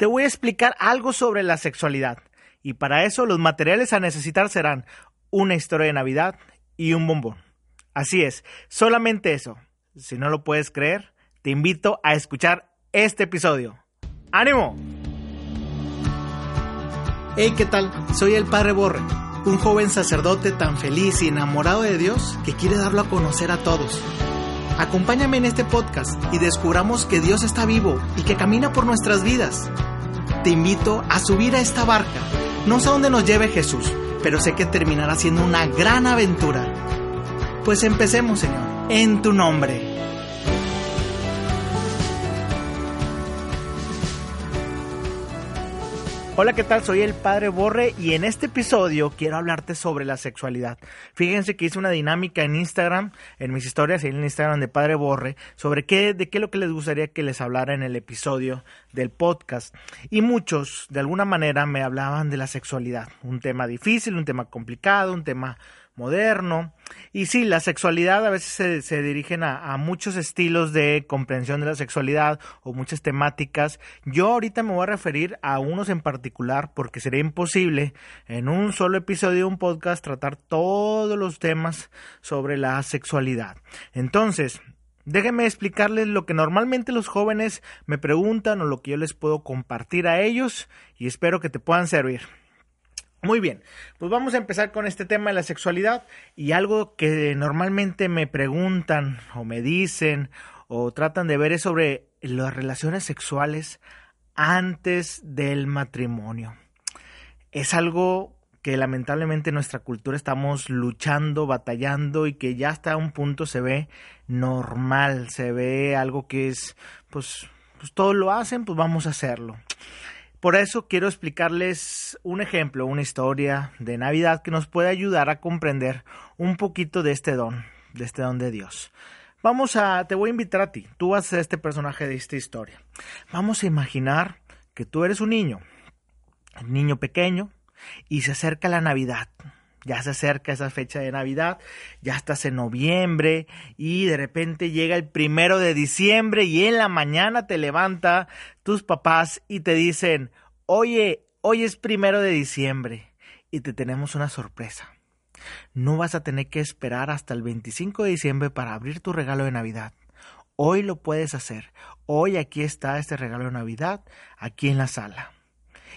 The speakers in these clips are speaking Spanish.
Te voy a explicar algo sobre la sexualidad. Y para eso los materiales a necesitar serán una historia de Navidad y un bombón. Así es, solamente eso. Si no lo puedes creer, te invito a escuchar este episodio. ¡Ánimo! Hey, ¿qué tal? Soy el Padre Borre, un joven sacerdote tan feliz y enamorado de Dios que quiere darlo a conocer a todos. Acompáñame en este podcast y descubramos que Dios está vivo y que camina por nuestras vidas. Te invito a subir a esta barca. No sé a dónde nos lleve Jesús, pero sé que terminará siendo una gran aventura. Pues empecemos, Señor, en tu nombre. Hola, ¿qué tal? Soy el Padre Borre y en este episodio quiero hablarte sobre la sexualidad. Fíjense que hice una dinámica en Instagram, en mis historias en el Instagram de Padre Borre, sobre qué, de qué es lo que les gustaría que les hablara en el episodio del podcast. Y muchos, de alguna manera, me hablaban de la sexualidad. Un tema difícil, un tema complicado, un tema moderno. Y sí, la sexualidad a veces se, dirigen a, a, muchos estilos de comprensión de la sexualidad o muchas temáticas. Yo ahorita me voy a referir a unos en particular porque sería imposible en un solo episodio de un podcast tratar todos los temas sobre la sexualidad. Entonces, Déjenme explicarles lo que normalmente los jóvenes me preguntan o lo que yo les puedo compartir a ellos y espero que te puedan servir. Muy bien, pues vamos a empezar con este tema de la sexualidad y algo que normalmente me preguntan o me dicen o tratan de ver es sobre las relaciones sexuales antes del matrimonio. Es algo que lamentablemente en nuestra cultura estamos luchando, batallando y que ya hasta un punto se ve normal, se ve algo que es, pues, pues todos lo hacen, pues vamos a hacerlo. Por eso quiero explicarles un ejemplo, una historia de Navidad que nos puede ayudar a comprender un poquito de este don, de este don de Dios. Vamos a, te voy a invitar a ti, tú vas a ser este personaje de esta historia. Vamos a imaginar que tú eres un niño, un niño pequeño, y se acerca la Navidad. Ya se acerca esa fecha de Navidad, ya estás en noviembre y de repente llega el primero de diciembre y en la mañana te levanta tus papás y te dicen, oye, hoy es primero de diciembre y te tenemos una sorpresa. No vas a tener que esperar hasta el 25 de diciembre para abrir tu regalo de Navidad. Hoy lo puedes hacer. Hoy aquí está este regalo de Navidad, aquí en la sala.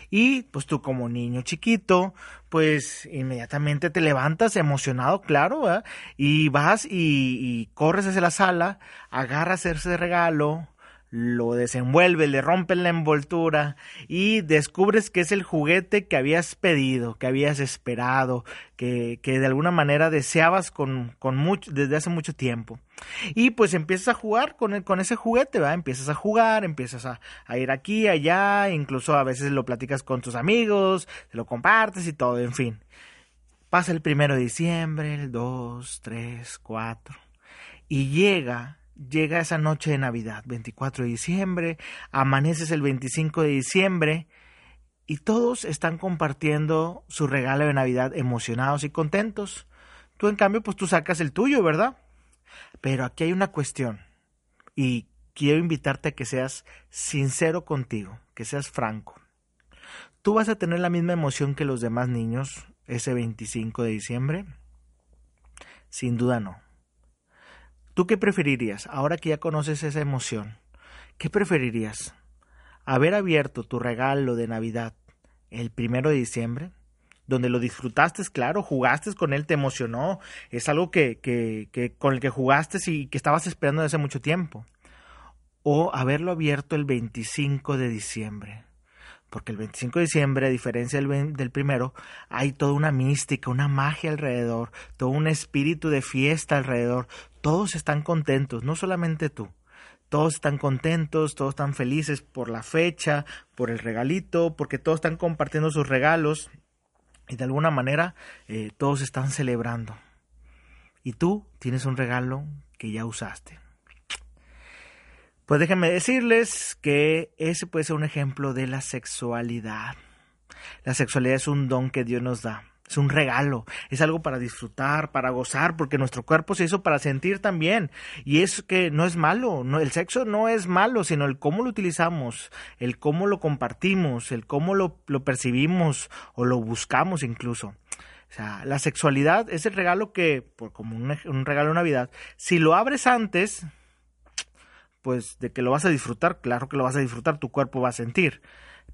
Y pues tú como niño chiquito, pues inmediatamente te levantas emocionado, claro, y vas y, y, corres hacia la sala, agarras ese regalo, lo desenvuelves, le rompes la envoltura y descubres que es el juguete que habías pedido, que habías esperado, que, que de alguna manera deseabas con, con mucho, desde hace mucho tiempo. Y pues empiezas a jugar con, el, con ese juguete, ¿verdad? Empiezas a jugar, empiezas a, a, ir aquí, allá, incluso a veces lo platicas con tus amigos, te lo compartes y todo, en fin. Pasa el primero de diciembre, el 2, 3, 4, y llega llega esa noche de Navidad, 24 de diciembre, amaneces el 25 de diciembre y todos están compartiendo su regalo de Navidad emocionados y contentos. Tú en cambio pues tú sacas el tuyo, ¿verdad? Pero aquí hay una cuestión y quiero invitarte a que seas sincero contigo, que seas franco. ¿Tú vas a tener la misma emoción que los demás niños ese 25 de diciembre? Sin duda no. ¿Tú qué preferirías ahora que ya conoces esa emoción? ¿Qué preferirías? ¿Haber abierto tu regalo de Navidad el primero de diciembre? Donde lo disfrutaste, claro, jugaste con él, te emocionó, es algo que, que, que con el que jugaste y que estabas esperando desde hace mucho tiempo. O haberlo abierto el 25 de diciembre porque el 25 de diciembre, a diferencia del, del, primero, hay toda una mística, una magia alrededor, todo un espíritu de fiesta alrededor. Todos están contentos, no solamente tú. todos están contentos, todos están felices por la fecha, por el regalito, porque todos están compartiendo sus regalos y de alguna manera eh, todos están celebrando. Y tú tienes un regalo que ya usaste. Pues déjenme decirles que ese puede ser un ejemplo de la sexualidad. La sexualidad es un don que Dios nos da. Es un regalo, es algo para disfrutar, para gozar, porque nuestro cuerpo se hizo para sentir también. Y es que no es malo, no, el sexo no es malo, sino el cómo lo utilizamos, el cómo lo compartimos, el cómo lo, lo percibimos o lo buscamos incluso. O sea, la sexualidad es el regalo que, por, como un, un regalo de Navidad, si lo abres antes, pues de que lo vas a disfrutar, claro que lo vas a disfrutar, tu cuerpo va a sentir,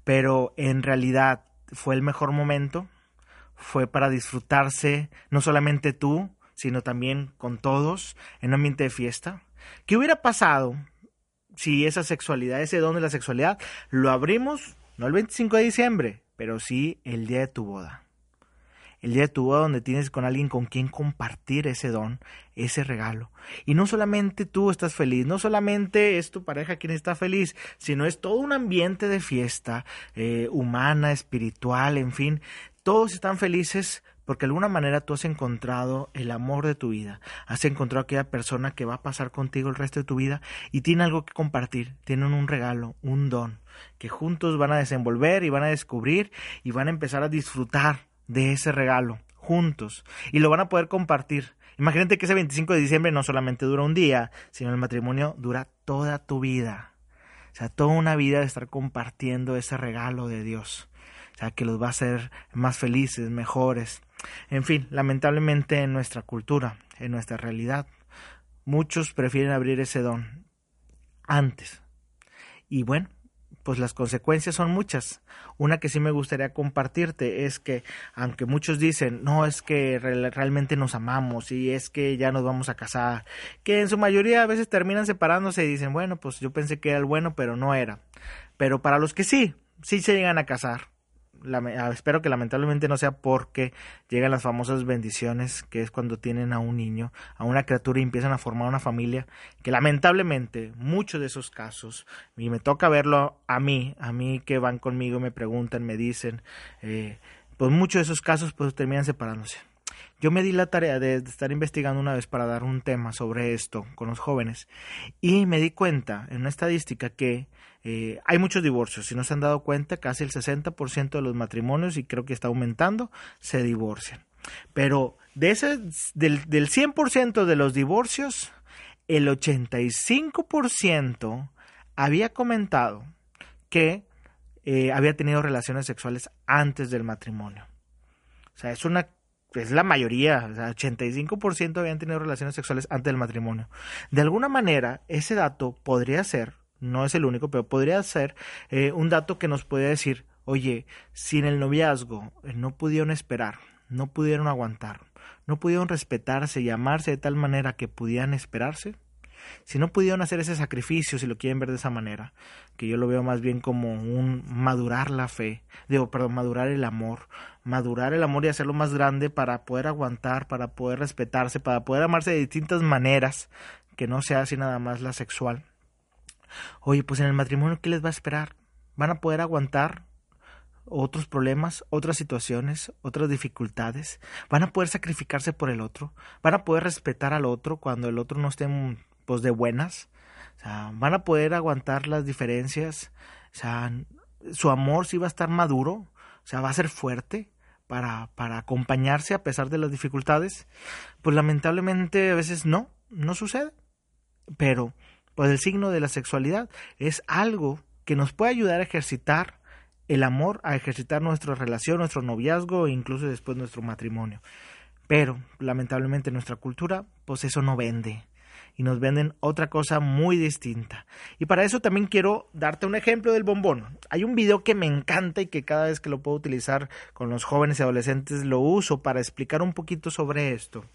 pero en realidad fue el mejor momento, fue para disfrutarse no solamente tú, sino también con todos en un ambiente de fiesta. ¿Qué hubiera pasado si esa sexualidad, ese don de la sexualidad, lo abrimos no el 25 de diciembre, pero sí el día de tu boda? el día de tu boda donde tienes con alguien con quien compartir ese don, ese regalo. Y no solamente tú estás feliz, no solamente es tu pareja quien está feliz, sino es todo un ambiente de fiesta eh, humana, espiritual, en fin, todos están felices porque de alguna manera tú has encontrado el amor de tu vida, has encontrado aquella persona que va a pasar contigo el resto de tu vida y tiene algo que compartir, tienen un regalo, un don, que juntos van a desenvolver y van a descubrir y van a empezar a disfrutar de ese regalo juntos y lo van a poder compartir. Imagínate que ese 25 de diciembre no solamente dura un día, sino el matrimonio dura toda tu vida. O sea, toda una vida de estar compartiendo ese regalo de Dios. Que los va a hacer más felices, mejores. En fin, lamentablemente en nuestra cultura, en nuestra realidad, muchos prefieren abrir ese don antes. Y bueno, pues las consecuencias son muchas. Una que sí me gustaría compartirte es que, aunque muchos dicen, no, es que realmente nos amamos y es que ya nos vamos a casar, que en su mayoría a veces terminan separándose y dicen, bueno, pues yo pensé que era el bueno, pero no era. Pero para los que sí, sí se llegan a casar, espero que lamentablemente no sea porque llegan las famosas bendiciones, que es cuando tienen a un niño, a una criatura y empiezan a formar una familia, que lamentablemente muchos de esos casos, y me toca verlo a mí, a mí que van conmigo, me preguntan, me dicen, eh, pues muchos de esos casos pues terminan separándose. Yo me di la tarea de estar investigando una vez para dar un tema sobre esto con los jóvenes y me di cuenta en una estadística que eh, hay muchos divorcios. Si no se han dado cuenta, casi el 60% de los matrimonios, y creo que está aumentando, se divorcian. Pero de ese, del, del 100% de los divorcios, el 85% había comentado que eh, había tenido relaciones sexuales antes del matrimonio. O sea, es una es la mayoría, o sea, 85% habían tenido relaciones sexuales antes del matrimonio. De alguna manera, ese dato podría ser no es el único, pero podría ser eh, un dato que nos puede decir, oye, si en el noviazgo eh, no pudieron esperar, no pudieron aguantar, no pudieron respetarse y amarse de tal manera que pudieran esperarse, si no pudieron hacer ese sacrificio, si lo quieren ver de esa manera, que yo lo veo más bien como un madurar la fe, digo, perdón, madurar el amor, madurar el amor y hacerlo más grande para poder aguantar, para poder respetarse, para poder amarse de distintas maneras, que no sea así nada más la sexual Oye, pues en el matrimonio, ¿qué les va a esperar? ¿Van a poder aguantar otros problemas, otras situaciones, otras dificultades? ¿Van a poder sacrificarse por el otro? ¿Van a poder respetar al otro cuando el otro no esté pues de buenas? O sea, ¿van a poder aguantar las diferencias? O sea, su amor sí va a estar maduro, o sea, va a ser fuerte para, para acompañarse a pesar de las dificultades. Pues lamentablemente a veces no, no sucede. Pero pues el signo de la sexualidad es algo que nos puede ayudar a ejercitar el amor, a ejercitar nuestra relación, nuestro noviazgo e incluso después nuestro matrimonio. Pero lamentablemente en nuestra cultura, pues eso no vende y nos venden otra cosa muy distinta. Y para eso también quiero darte un ejemplo del bombón. Hay un video que me encanta y que cada vez que lo puedo utilizar con los jóvenes y adolescentes lo uso para explicar un poquito sobre esto.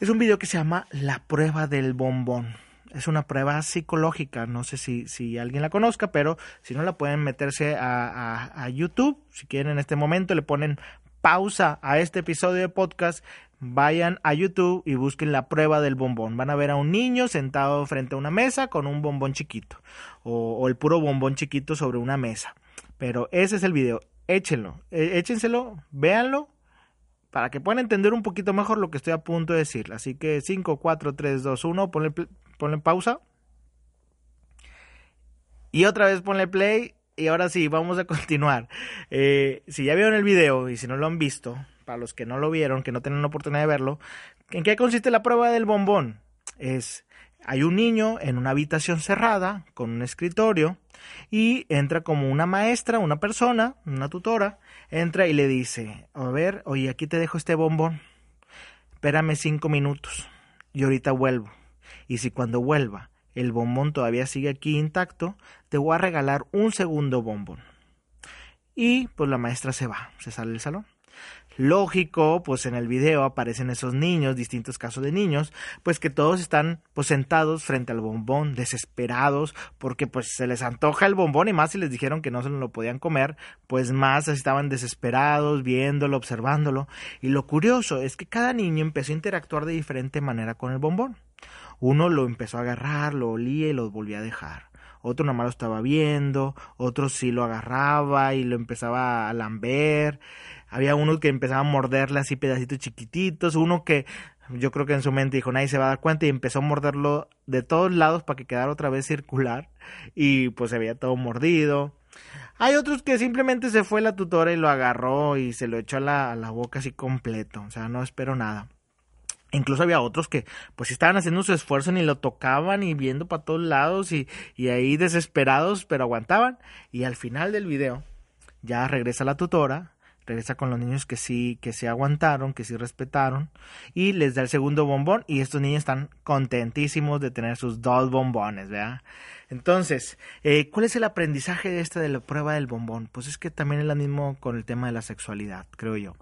Es un video que se llama La prueba del bombón es una prueba psicológica, no sé si, si alguien la conozca, pero si no la pueden meterse a, a, YouTube, si quieren en este momento le ponen pausa a este episodio de podcast, vayan a YouTube y busquen la prueba del bombón. Van a ver a un niño sentado frente a una mesa con un bombón chiquito o, el puro bombón chiquito sobre una mesa. Pero ese es el video. Échenlo, e, échenselo, véanlo para que puedan entender un poquito mejor lo que estoy a punto de decir. Así que 5, 4, 3, 2, 1, ponle, pausa. Y otra vez ponle play. Y ahora sí, vamos a continuar. Eh, si ya vieron el video y si no lo han visto, para los que no lo vieron, que no tienen la oportunidad de verlo, ¿en qué consiste la prueba del bombón? Es, hay un niño en una habitación cerrada con un escritorio y entra como una maestra, una persona, una tutora, entra y le dice, a ver, oye, aquí te dejo este bombón, espérame cinco minutos y ahorita vuelvo. Y si cuando vuelva el bombón todavía sigue aquí intacto, te voy a regalar un segundo bombón. Y pues la maestra se va, se sale del salón lógico, pues en el video aparecen esos niños, distintos casos de niños, pues que todos están pues sentados frente al bombón, desesperados, porque pues se les antoja el bombón y más si les dijeron que no se lo podían comer, pues más estaban desesperados viéndolo, observándolo. Y lo curioso es que cada niño empezó a interactuar de diferente manera con el bombón. Uno lo empezó a agarrar, lo olía y lo volvía a dejar otro nomás lo estaba viendo, otro sí lo agarraba y lo empezaba a lamber, había uno que empezaba a morderle así pedacitos chiquititos, uno que yo creo que en su mente dijo nadie se va a dar cuenta y empezó a morderlo de todos lados para que quedara otra vez circular y pues se veía todo mordido. Hay otros que simplemente se fue la tutora y lo agarró y se lo echó a la, a la boca así completo, o sea, no espero nada. Incluso había otros que pues estaban haciendo su esfuerzo ni lo tocaban y viendo para todos lados y, y ahí desesperados pero aguantaban y al final del video ya regresa la tutora regresa con los niños que sí, que se aguantaron, que sí respetaron, y les da el segundo bombón, y estos niños están contentísimos de tener sus dos bombones, ¿verdad? Entonces, eh, ¿cuál es el aprendizaje de esta de la prueba del bombón? Pues es que también es lo mismo con el tema de la sexualidad, creo yo.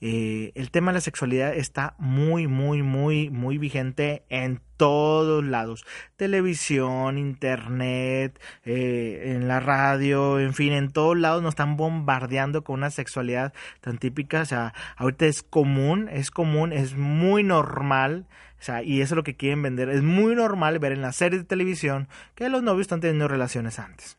Eh, el tema de la sexualidad está muy, muy, muy, muy vigente en todos lados. Televisión, internet, eh, en la radio, en fin, en todos lados nos están bombardeando con una sexualidad tan típica. O sea, ahorita es común, es común, es muy normal. O sea, y eso es lo que quieren vender. Es muy normal ver en las series de televisión que los novios están teniendo relaciones antes.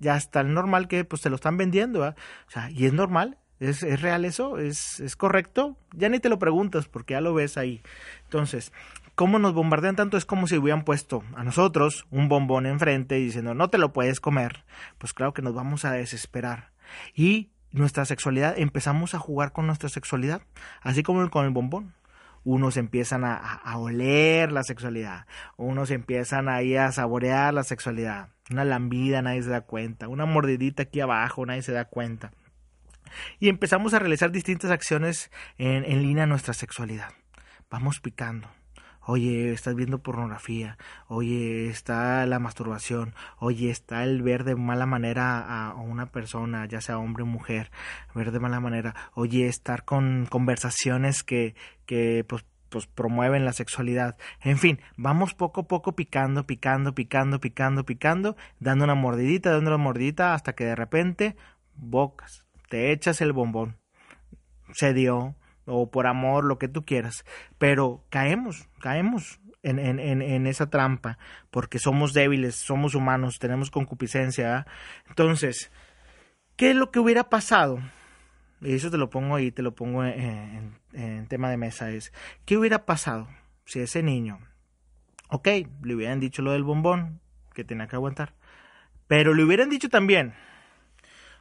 Ya está normal que pues se lo están vendiendo, O sea, y es normal, ¿Es, real eso? ¿Es, ¿Es correcto? Ya ni te lo preguntas porque ya lo ves ahí. Entonces, ¿cómo nos bombardean tanto? Es como si hubieran puesto a nosotros un bombón enfrente diciendo no te lo puedes comer. Pues claro que nos vamos a desesperar. Y nuestra sexualidad, empezamos a jugar con nuestra sexualidad, así como con el bombón. Unos empiezan a, a oler la sexualidad, unos empiezan ahí a saborear la sexualidad. Una lambida, nadie se da cuenta. Una mordidita aquí abajo, nadie se da cuenta y empezamos a realizar distintas acciones en, en línea a nuestra sexualidad. Vamos picando. Oye, estás viendo pornografía. Oye, está la masturbación. Oye, está el ver de mala manera a una persona, ya sea hombre o mujer. Ver de mala manera. Oye, estar con conversaciones que, que pues, pues promueven la sexualidad. En fin, vamos poco a poco picando, picando, picando, picando, picando, dando una mordidita, dando una mordidita hasta que de repente bocas, te echas el bombón, se dio, o por amor, lo que tú quieras, pero caemos, caemos en, en, en, esa trampa, porque somos débiles, somos humanos, tenemos concupiscencia. Entonces, ¿qué es lo que hubiera pasado? Y eso te lo pongo ahí, te lo pongo en, en tema de mesa, es, ¿qué hubiera pasado si ese niño, ok, le hubieran dicho lo del bombón, que tenía que aguantar, pero le hubieran dicho también,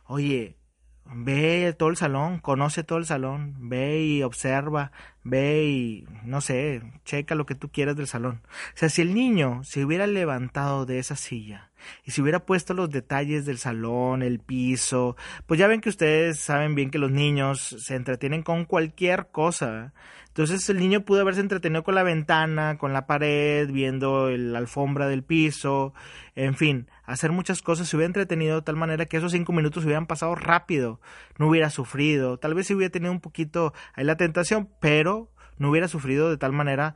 oye, ve todo el salón, conoce todo el salón, ve y observa, ve y, no sé, checa lo que tú quieras del salón. O sea, si el niño se hubiera levantado de esa silla y se hubiera puesto los detalles del salón, el piso, pues ya ven que ustedes saben bien que los niños se entretienen con cualquier cosa. Entonces el niño pudo haberse entretenido con la ventana, con la pared, viendo la alfombra del piso, en fin, hacer muchas cosas, se hubiera entretenido de tal manera que esos cinco minutos hubieran pasado rápido, no hubiera sufrido, tal vez se hubiera tenido un poquito ahí la tentación, pero no hubiera sufrido de tal manera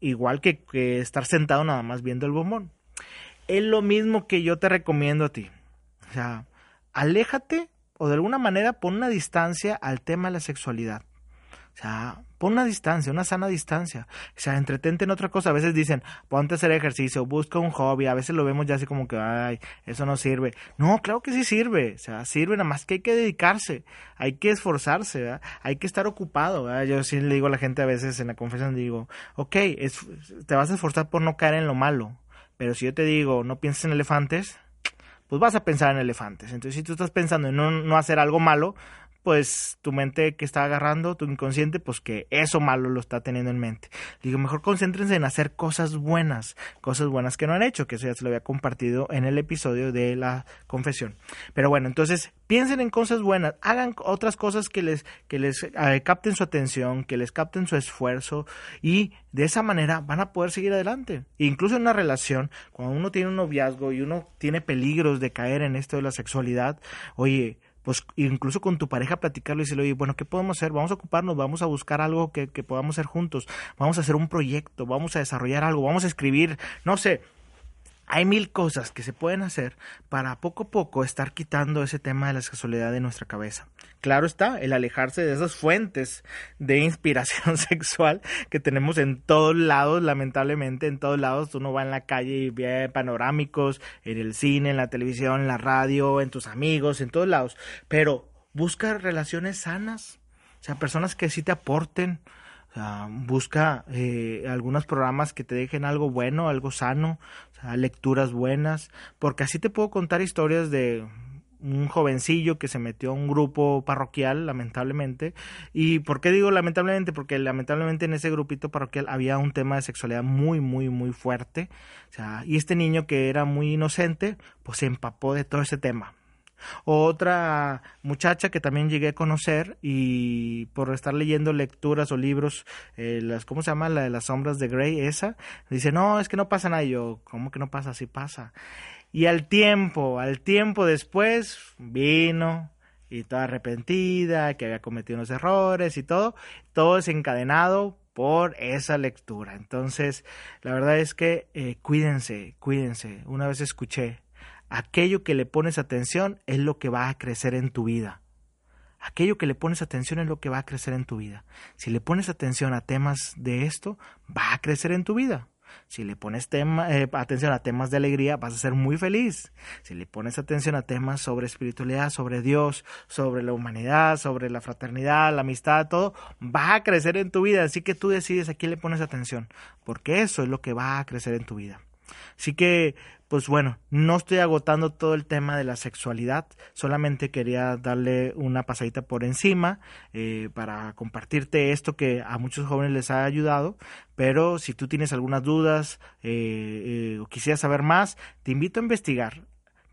igual que, que estar sentado nada más viendo el bombón. Es lo mismo que yo te recomiendo a ti. O sea, aléjate o de alguna manera pon una distancia al tema de la sexualidad. O sea, pon una distancia, una sana distancia. O sea, entretente en otra cosa. A veces dicen, ponte a hacer ejercicio, busca un hobby. A veces lo vemos ya así como que, ay, eso no sirve. No, claro que sí sirve. O sea, sirve, nada más que hay que dedicarse. Hay que esforzarse, ¿verdad? Hay que estar ocupado. Yo sí le digo a la gente a veces en la confesión, digo, ok, te vas a esforzar por no caer en lo malo. Pero si yo te digo, no pienses en elefantes, pues vas a pensar en elefantes. Entonces, si tú estás pensando en no, no hacer algo malo, pues tu mente que está agarrando, tu inconsciente, pues que eso malo lo está teniendo en mente. Digo, mejor concéntrense en hacer cosas buenas, cosas buenas que no han hecho, que eso ya se lo había compartido en el episodio de la confesión. Pero bueno, entonces piensen en cosas buenas, hagan otras cosas que les, que les eh, capten su atención, que les capten su esfuerzo y de esa manera van a poder seguir adelante. incluso en una relación, cuando uno tiene un noviazgo y uno tiene peligros de caer en esto de la sexualidad, oye, pues incluso con tu pareja platicarlo y decirle, oye, bueno, ¿qué podemos hacer? Vamos a ocuparnos, vamos a buscar algo que, que podamos hacer juntos, vamos a hacer un proyecto, vamos a desarrollar algo, vamos a escribir, no sé, hay mil cosas que se pueden hacer para poco a poco estar quitando ese tema de la sexualidad de nuestra cabeza. Claro está, el alejarse de esas fuentes de inspiración sexual que tenemos en todos lados, lamentablemente en todos lados. Uno va en la calle y ve panorámicos, en el cine, en la televisión, en la radio, en tus amigos, en todos lados. Pero busca relaciones sanas, o sea, personas que sí te aporten, busca eh, algunos programas que te dejen algo bueno, algo sano, o sea, lecturas buenas, porque así te puedo contar historias de un jovencillo que se metió a un grupo parroquial, lamentablemente. ¿Y por qué digo lamentablemente? Porque lamentablemente en ese grupito parroquial había un tema de sexualidad muy, muy, muy fuerte. O sea, y este niño que era muy inocente, pues se empapó de todo ese tema. Otra muchacha que también llegué a conocer y por estar leyendo lecturas o libros, eh, las, ¿cómo se llama? La de las sombras de Grey, esa, dice, no, es que no pasa nada. Y yo, ¿cómo que no pasa? Sí pasa. Y al tiempo, al tiempo después, vino y toda arrepentida, que había cometido unos errores y todo, todo desencadenado por esa lectura. Entonces, la verdad es que eh, cuídense, cuídense. Una vez escuché aquello que le pones atención es lo que va a crecer en tu vida. Aquello que le pones atención es lo que va a crecer en tu vida. Si le pones atención a temas de esto, va a crecer en tu vida. Si le pones tema, eh, atención a temas de alegría, vas a ser muy feliz. Si le pones atención a temas sobre espiritualidad, sobre Dios, sobre la humanidad, sobre la fraternidad, la amistad, todo, va a crecer en tu vida. Así que tú decides a quién le pones atención, porque eso es lo que va a crecer en tu vida. Así que pues bueno, no estoy agotando todo el tema de la sexualidad, solamente quería darle una pasadita por encima eh, para compartirte esto que a muchos jóvenes les ha ayudado, pero si tú tienes algunas dudas eh, eh, o quisieras saber más, te invito a investigar.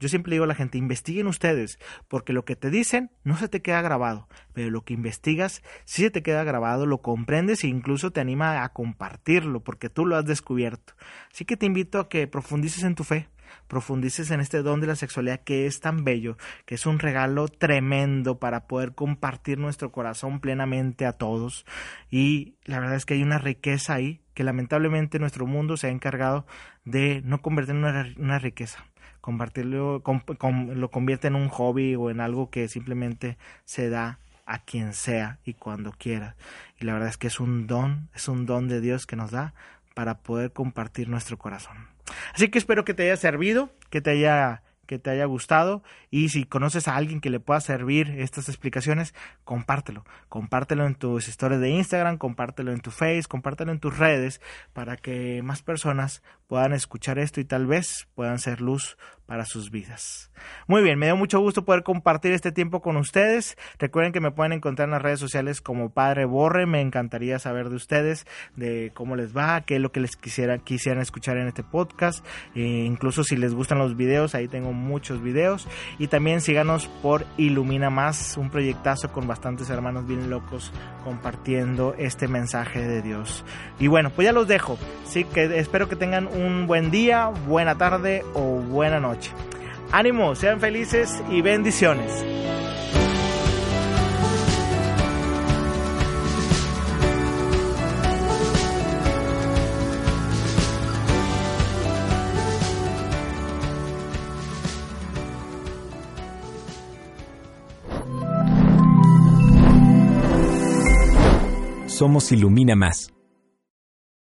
Yo siempre digo a la gente, investiguen ustedes, porque lo que te dicen no se te queda grabado, pero lo que investigas sí se te queda grabado, lo comprendes e incluso te anima a compartirlo, porque tú lo has descubierto. Así que te invito a que profundices en tu fe, profundices en este don de la sexualidad que es tan bello, que es un regalo tremendo para poder compartir nuestro corazón plenamente a todos. Y la verdad es que hay una riqueza ahí que lamentablemente nuestro mundo se ha encargado de no convertir en una riqueza compartirlo, lo convierte en un hobby o en algo que simplemente se da a quien sea y cuando quiera. Y la verdad es que es un don, es un don de Dios que nos da para poder compartir nuestro corazón. Así que espero que te haya servido, que te haya que te haya gustado y si conoces a alguien que le pueda servir estas explicaciones, compártelo. Compártelo en tus historias de Instagram, compártelo en tu Face, compártelo en tus redes para que más personas puedan escuchar esto y tal vez puedan ser luz para sus vidas. Muy bien, me dio mucho gusto poder compartir este tiempo con ustedes. Recuerden que me pueden encontrar en las redes sociales como Padre Borre. Me encantaría saber de ustedes, de cómo les va, qué es lo que les quisiera, quisieran escuchar en este podcast. E incluso si les gustan los videos, ahí tengo muchos videos. Y también síganos por Ilumina Más, un proyectazo con bastantes hermanos bien locos compartiendo este mensaje de Dios. Y bueno, pues ya los dejo. Sí que espero que tengan un buen día, buena tarde o buena Ánimo, sean felices y bendiciones. somos Ilumina Más.